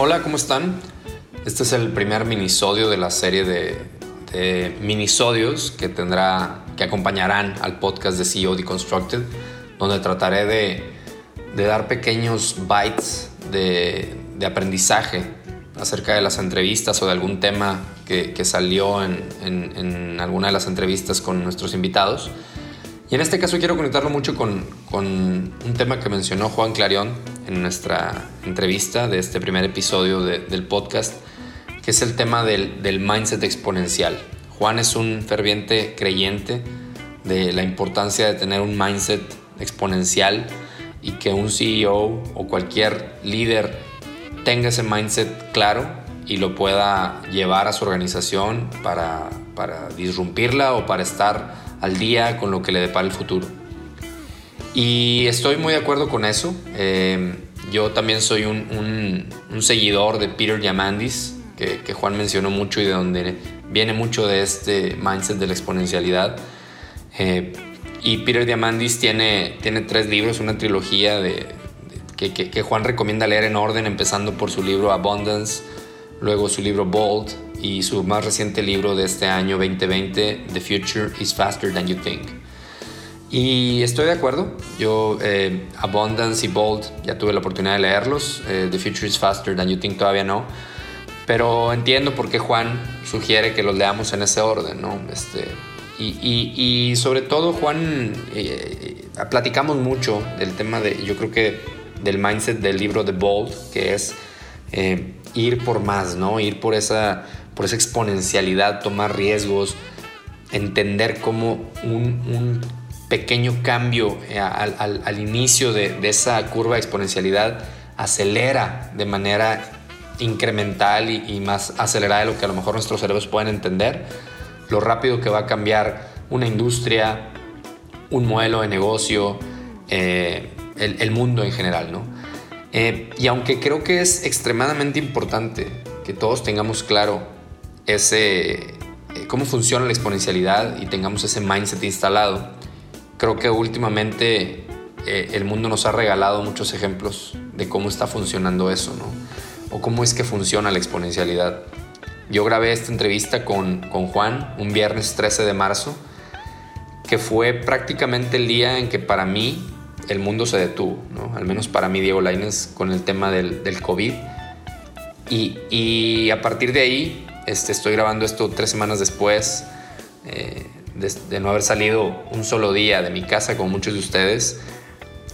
hola, ¿cómo están? Este es el primer minisodio de la serie de, minisodios que tendrá, que acompañarán al podcast de CEO Deconstructed, donde trataré de, dar pequeños bytes de, aprendizaje acerca de las entrevistas o de algún tema que, salió en, alguna de las entrevistas con nuestros invitados. Y en este caso quiero conectarlo mucho con, con un tema que mencionó Juan Clarion en nuestra entrevista de este primer episodio de, del podcast, que es el tema del, del mindset exponencial. Juan es un ferviente creyente de la importancia de tener un mindset exponencial y que un CEO o cualquier líder tenga ese mindset claro y lo pueda llevar a su organización para, para disrumpirla o para estar al día con lo que le depara el futuro. Y estoy muy de acuerdo con eso. Eh, yo también soy un, seguidor de Peter Diamandis, que, Juan mencionó mucho y de donde viene mucho de este mindset de la exponencialidad. Eh, y Peter Diamandis tiene, tiene tres libros, una trilogía de, que, Juan recomienda leer en orden, empezando por su libro Abundance, luego su libro Bold y su más reciente libro de este año 2020, The Future is Faster Than You Think. Y estoy de acuerdo, yo eh, Abundance y Bold ya tuve la oportunidad de leerlos, eh, The Future is Faster Than You Think todavía no, pero entiendo por qué Juan sugiere que los leamos en ese orden, ¿no? Este, y, y, y, sobre todo, Juan, eh, platicamos mucho del tema de, yo creo que del mindset del libro de Bold, que es eh, ir por más, ¿no? Ir por esa, por esa exponencialidad, tomar riesgos, entender cómo un, un pequeño cambio eh, al, al, al inicio de, de, esa curva de exponencialidad acelera de manera incremental y, y, más acelerada de lo que a lo mejor nuestros cerebros pueden entender, lo rápido que va a cambiar una industria, un modelo de negocio, eh, el, el, mundo en general, ¿no? Eh, y aunque creo que es extremadamente importante que todos tengamos claro ese, eh, cómo funciona la exponencialidad y tengamos ese mindset instalado, creo que últimamente eh, el mundo nos ha regalado muchos ejemplos de cómo está funcionando eso, ¿no? O cómo es que funciona la exponencialidad. Yo grabé esta entrevista con, con Juan un viernes 13 de marzo, que fue prácticamente el día en que para mí el mundo se detuvo, ¿no? al menos para mí Diego Lainez con el tema del, del COVID. Y, y, a partir de ahí este, estoy grabando esto tres semanas después eh, de, de, no haber salido un solo día de mi casa como muchos de ustedes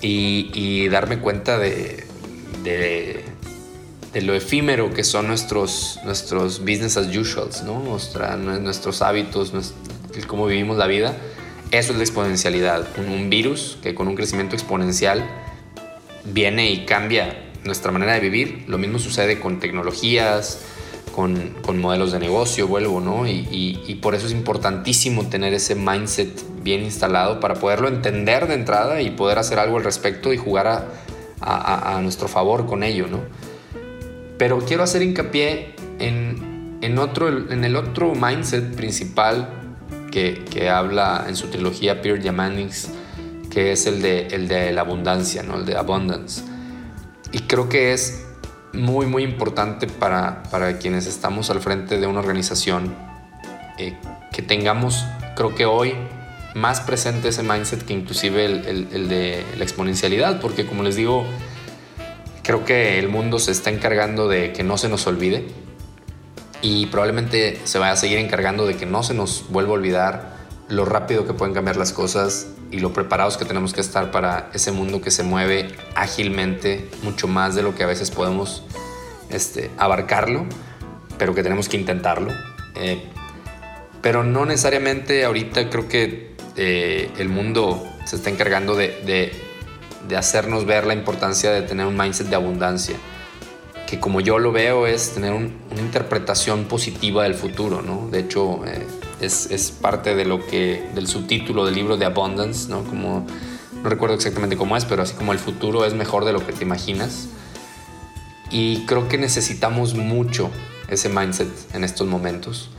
y, y darme cuenta de, de, de, lo efímero que son nuestros, nuestros business as usual, ¿no? Nuestra, nuestros hábitos, nuestro, cómo vivimos la vida eso es la exponencialidad, un, un, virus que con un crecimiento exponencial viene y cambia nuestra manera de vivir. Lo mismo sucede con tecnologías, con, con modelos de negocio, vuelvo, ¿no? Y, y, y, por eso es importantísimo tener ese mindset bien instalado para poderlo entender de entrada y poder hacer algo al respecto y jugar a, a, a nuestro favor con ello, ¿no? Pero quiero hacer hincapié en, en, otro, en el otro mindset principal que, que, habla en su trilogía Peter Diamandis, que es el de, el de la abundancia, ¿no? el de abundance. Y creo que es muy, muy importante para, para quienes estamos al frente de una organización eh, que tengamos, creo que hoy, más presente ese mindset que inclusive el, el, el de la exponencialidad, porque como les digo, creo que el mundo se está encargando de que no se nos olvide, y probablemente se vaya a seguir encargando de que no se nos vuelva a olvidar lo rápido que pueden cambiar las cosas y lo preparados que tenemos que estar para ese mundo que se mueve ágilmente, mucho más de lo que a veces podemos este, abarcarlo, pero que tenemos que intentarlo. Eh, pero no necesariamente ahorita creo que eh, el mundo se está encargando de, de, de hacernos ver la importancia de tener un mindset de abundancia que como yo lo veo es tener un, una interpretación positiva del futuro, ¿no? De hecho, eh, es, es, parte de lo que, del subtítulo del libro de Abundance, ¿no? Como, no recuerdo exactamente cómo es, pero así como el futuro es mejor de lo que te imaginas. Y creo que necesitamos mucho ese mindset en estos momentos,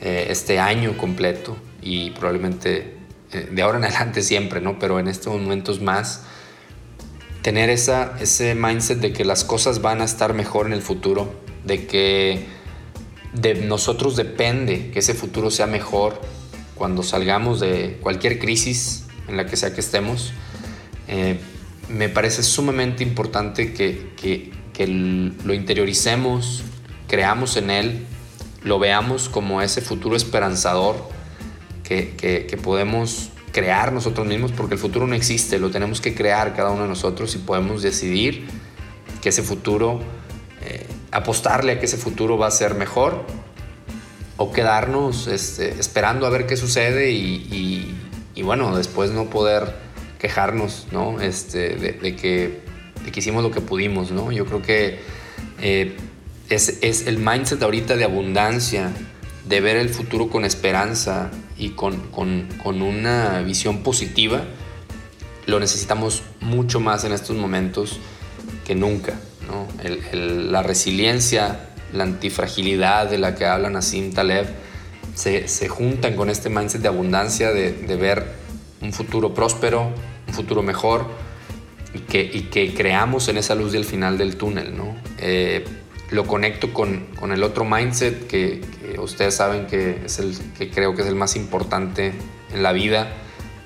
eh, este año completo y probablemente eh, de ahora en adelante siempre, ¿no? Pero en estos momentos más tener esa, ese mindset de que las cosas van a estar mejor en el futuro, de que de nosotros depende que ese futuro sea mejor cuando salgamos de cualquier crisis en la que sea que estemos. Eh, me parece sumamente importante que, que, que lo interioricemos, creamos en él, lo veamos como ese futuro esperanzador que, que, podemos crear nosotros mismos, porque el futuro no existe, lo tenemos que crear cada uno de nosotros y podemos decidir que ese futuro, apostarle a que ese futuro va a ser mejor o quedarnos este, esperando a ver qué sucede y, bueno, después no poder quejarnos, ¿no? Este, de, que, hicimos lo que pudimos, ¿no? Yo creo que eh, es, el mindset ahorita de abundancia, de ver el futuro con esperanza y con, con una visión positiva, lo necesitamos mucho más en estos momentos que nunca. La resiliencia, la antifragilidad de la que habla Nassim Taleb, se, se juntan con este mindset de abundancia, de, ver un futuro próspero, un futuro mejor y que, que creamos en esa luz del final del túnel. ¿no? Eh, lo conecto con, con el otro mindset que, ustedes saben que es el que creo que es el más importante en la vida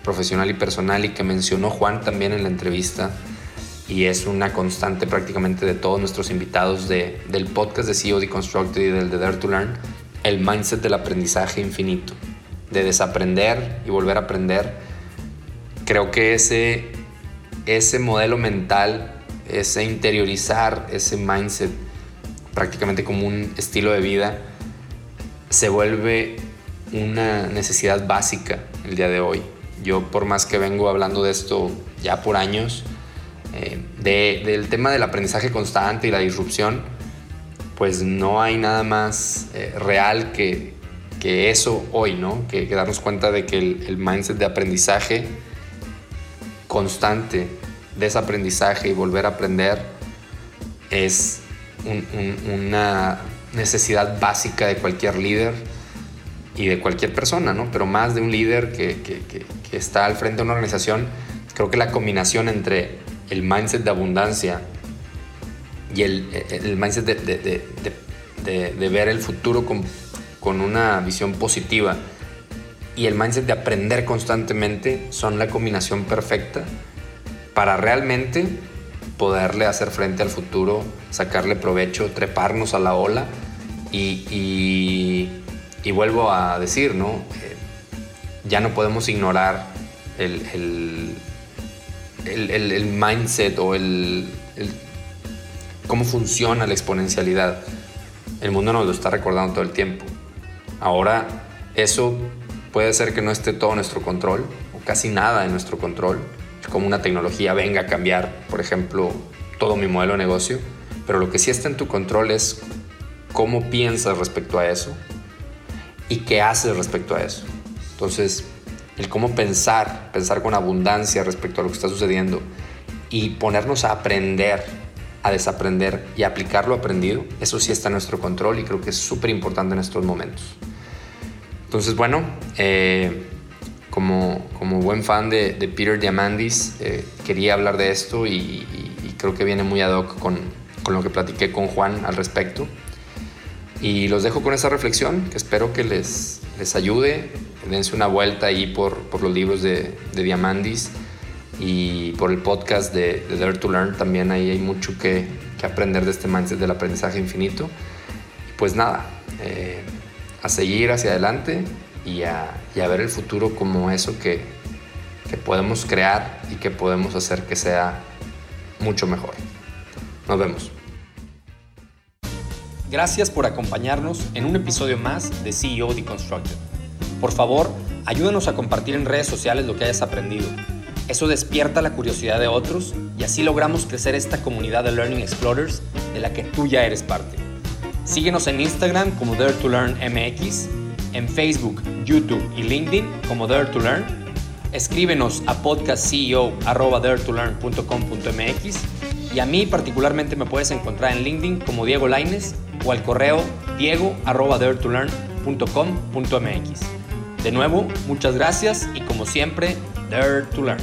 profesional y personal y que mencionó Juan también en la entrevista y es una constante prácticamente de todos nuestros invitados de, del podcast de CEO Deconstructed y del de Dare to Learn, el mindset del aprendizaje infinito, de desaprender y volver a aprender. Creo que ese, ese modelo mental, ese interiorizar ese mindset prácticamente como un estilo de vida, se vuelve una necesidad básica el día de hoy. Yo por más que vengo hablando de esto ya por años, eh, del tema del aprendizaje constante y la disrupción, pues no hay nada más eh, real que, que, eso hoy, ¿no? Que, darnos cuenta de que el, el mindset de aprendizaje constante, desaprendizaje y volver a aprender es una necesidad básica de cualquier líder y de cualquier persona, ¿no? Pero más de un líder que, que, que, está al frente de una organización, creo que la combinación entre el mindset de abundancia y el, mindset de, ver el futuro con, una visión positiva y el mindset de aprender constantemente son la combinación perfecta para realmente poderle hacer frente al futuro, sacarle provecho, treparnos a la ola y, y, vuelvo a decir, ¿no? Eh, ya no podemos ignorar el, el, mindset o el, cómo funciona la exponencialidad. El mundo nos lo está recordando todo el tiempo. Ahora, eso puede ser que no esté todo nuestro control, o casi nada en nuestro control, como una tecnología venga a cambiar, por ejemplo, todo mi modelo de negocio, pero lo que sí está en tu control es cómo piensas respecto a eso y qué haces respecto a eso. Entonces, el cómo pensar, pensar con abundancia respecto a lo que está sucediendo y ponernos a aprender, a desaprender y aplicar lo aprendido, eso sí está en nuestro control y creo que es súper importante en estos momentos. Entonces, bueno, eh, como, como buen fan de, Peter Diamandis, eh, quería hablar de esto y, creo que viene muy ad hoc con, con, lo que platiqué con Juan al respecto. Y los dejo con esa reflexión que espero que les, les ayude. Dense una vuelta ahí por, por los libros de, de, Diamandis y por el podcast de, de, Dare to Learn. También ahí hay mucho que, que aprender de este mindset del aprendizaje infinito. Pues nada, eh, a seguir hacia adelante y a, ver el futuro como eso que, que podemos crear y que podemos hacer que sea mucho mejor. Nos vemos. Gracias por acompañarnos en un episodio más de CEO Deconstructed. Por favor, ayúdanos a compartir en redes sociales lo que hayas aprendido. Eso despierta la curiosidad de otros y así logramos crecer esta comunidad de Learning Explorers de la que tú ya eres parte. Síguenos en Instagram como Dare to Learn MX en Facebook, YouTube y LinkedIn como Dare Learn. Escríbenos a podcastceo.daretolearn.com.mx y a mí particularmente me puedes encontrar en LinkedIn como Diego Laines o al correo diego.daretolearn.com.mx. De nuevo, muchas gracias y como siempre, Dare to Learn.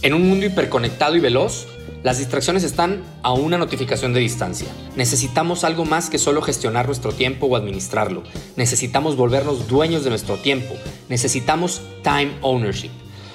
En un mundo hiperconectado y veloz, las distracciones están a una notificación de distancia. Necesitamos algo más que solo gestionar nuestro tiempo o administrarlo. Necesitamos volvernos dueños de nuestro tiempo. Necesitamos time ownership.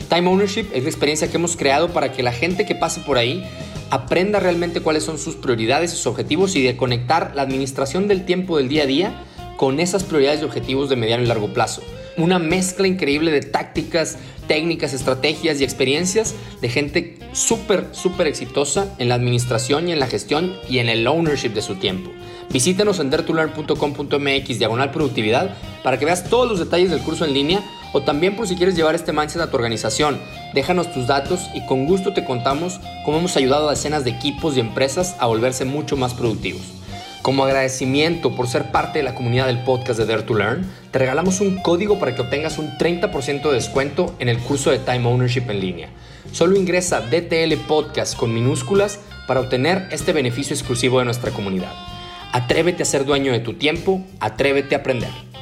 Time ownership es la experiencia que hemos creado para que la gente que pase por ahí aprenda realmente cuáles son sus prioridades, sus objetivos y de conectar la administración del tiempo del día a día con esas prioridades y objetivos de mediano y largo plazo una mezcla increíble de tácticas, técnicas, estrategias y experiencias de gente súper, súper exitosa en la administración y en la gestión y en el ownership de su tiempo. Visítanos en dertulearn.com.mx diagonal productividad para que veas todos los detalles del curso en línea o también por si quieres llevar este mindset a tu organización. Déjanos tus datos y con gusto te contamos cómo hemos ayudado a decenas de equipos y empresas a volverse mucho más productivos. Como agradecimiento por ser parte de la comunidad del podcast de Dare to Learn, te regalamos un código para que obtengas un 30% de descuento en el curso de Time Ownership en línea. Solo ingresa DTL Podcast con minúsculas para obtener este beneficio exclusivo de nuestra comunidad. Atrévete a ser dueño de tu tiempo, atrévete a aprender.